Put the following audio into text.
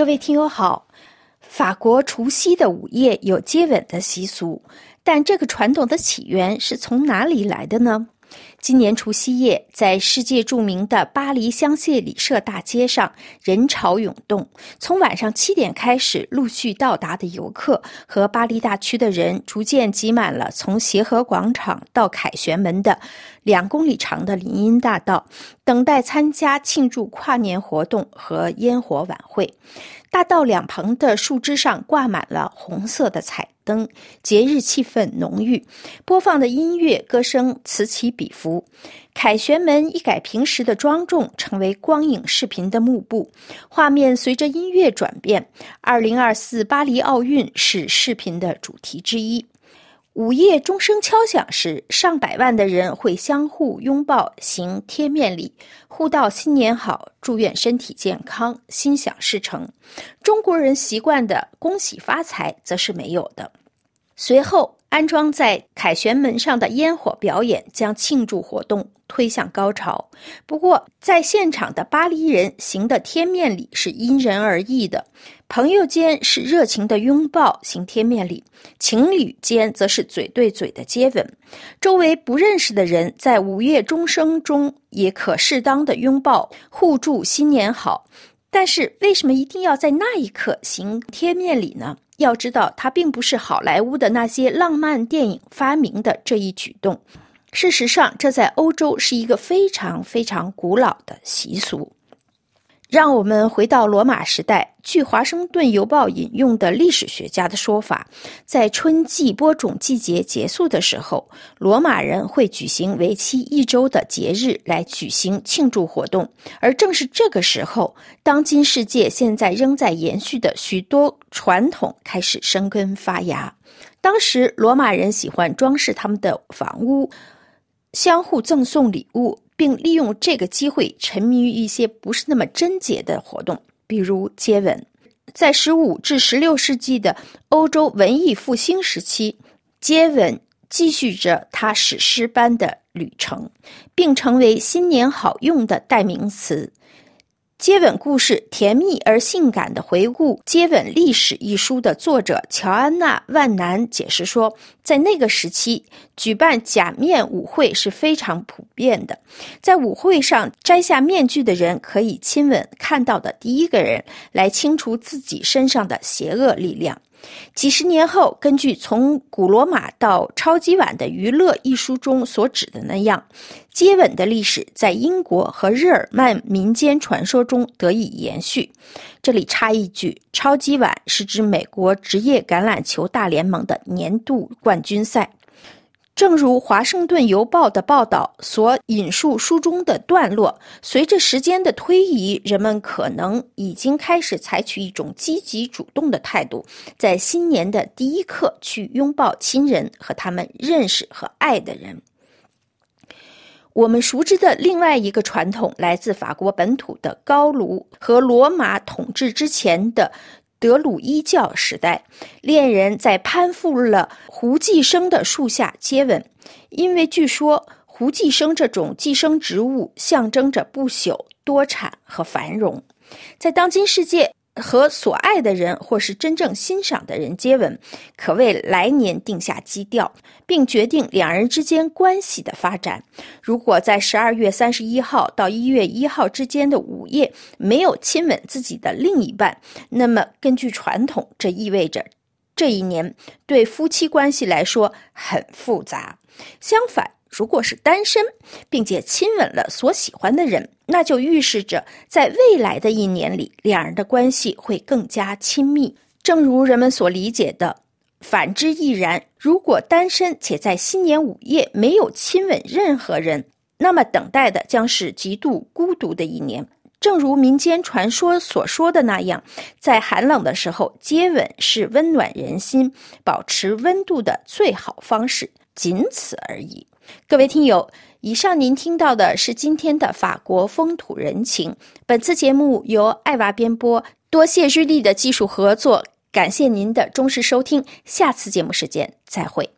各位听友好，法国除夕的午夜有接吻的习俗，但这个传统的起源是从哪里来的呢？今年除夕夜，在世界著名的巴黎香榭里舍大街上，人潮涌动。从晚上七点开始，陆续到达的游客和巴黎大区的人逐渐挤满了从协和广场到凯旋门的两公里长的林荫大道，等待参加庆祝跨年活动和烟火晚会。大道两旁的树枝上挂满了红色的彩灯，节日气氛浓郁。播放的音乐、歌声此起彼伏。凯旋门一改平时的庄重，成为光影视频的幕布。画面随着音乐转变。二零二四巴黎奥运是视频的主题之一。午夜钟声敲响时，上百万的人会相互拥抱，行贴面礼，互道新年好，祝愿身体健康，心想事成。中国人习惯的恭喜发财则是没有的。随后，安装在凯旋门上的烟火表演将庆祝活动推向高潮。不过，在现场的巴黎人行的贴面礼是因人而异的。朋友间是热情的拥抱行贴面礼，情侣间则是嘴对嘴的接吻。周围不认识的人在午夜钟声中也可适当的拥抱，互祝新年好。但是，为什么一定要在那一刻行贴面礼呢？要知道，它并不是好莱坞的那些浪漫电影发明的这一举动。事实上，这在欧洲是一个非常非常古老的习俗。让我们回到罗马时代。据《华盛顿邮报》引用的历史学家的说法，在春季播种季节结束的时候，罗马人会举行为期一周的节日来举行庆祝活动。而正是这个时候，当今世界现在仍在延续的许多传统开始生根发芽。当时，罗马人喜欢装饰他们的房屋，相互赠送礼物。并利用这个机会沉迷于一些不是那么贞洁的活动，比如接吻。在十五至十六世纪的欧洲文艺复兴时期，接吻继续着它史诗般的旅程，并成为新年好用的代名词。接吻故事甜蜜而性感的回顾《接吻历史》一书的作者乔安娜·万南解释说，在那个时期，举办假面舞会是非常普遍的。在舞会上摘下面具的人可以亲吻看到的第一个人，来清除自己身上的邪恶力量。几十年后，根据从古罗马到超级碗的娱乐一书中所指的那样，接吻的历史在英国和日耳曼民间传说中得以延续。这里插一句，超级碗是指美国职业橄榄球大联盟的年度冠军赛。正如《华盛顿邮报》的报道所引述书中的段落，随着时间的推移，人们可能已经开始采取一种积极主动的态度，在新年的第一刻去拥抱亲人和他们认识和爱的人。我们熟知的另外一个传统来自法国本土的高卢和罗马统治之前的。德鲁伊教时代，恋人在攀附了胡寄生的树下接吻，因为据说胡寄生这种寄生植物象征着不朽、多产和繁荣。在当今世界。和所爱的人或是真正欣赏的人接吻，可为来年定下基调，并决定两人之间关系的发展。如果在十二月三十一号到一月一号之间的午夜没有亲吻自己的另一半，那么根据传统，这意味着这一年对夫妻关系来说很复杂。相反，如果是单身，并且亲吻了所喜欢的人，那就预示着在未来的一年里，两人的关系会更加亲密。正如人们所理解的，反之亦然。如果单身且在新年午夜没有亲吻任何人，那么等待的将是极度孤独的一年。正如民间传说所说的那样，在寒冷的时候，接吻是温暖人心、保持温度的最好方式，仅此而已。各位听友，以上您听到的是今天的法国风土人情。本次节目由爱娃编播，多谢日历的技术合作，感谢您的忠实收听。下次节目时间再会。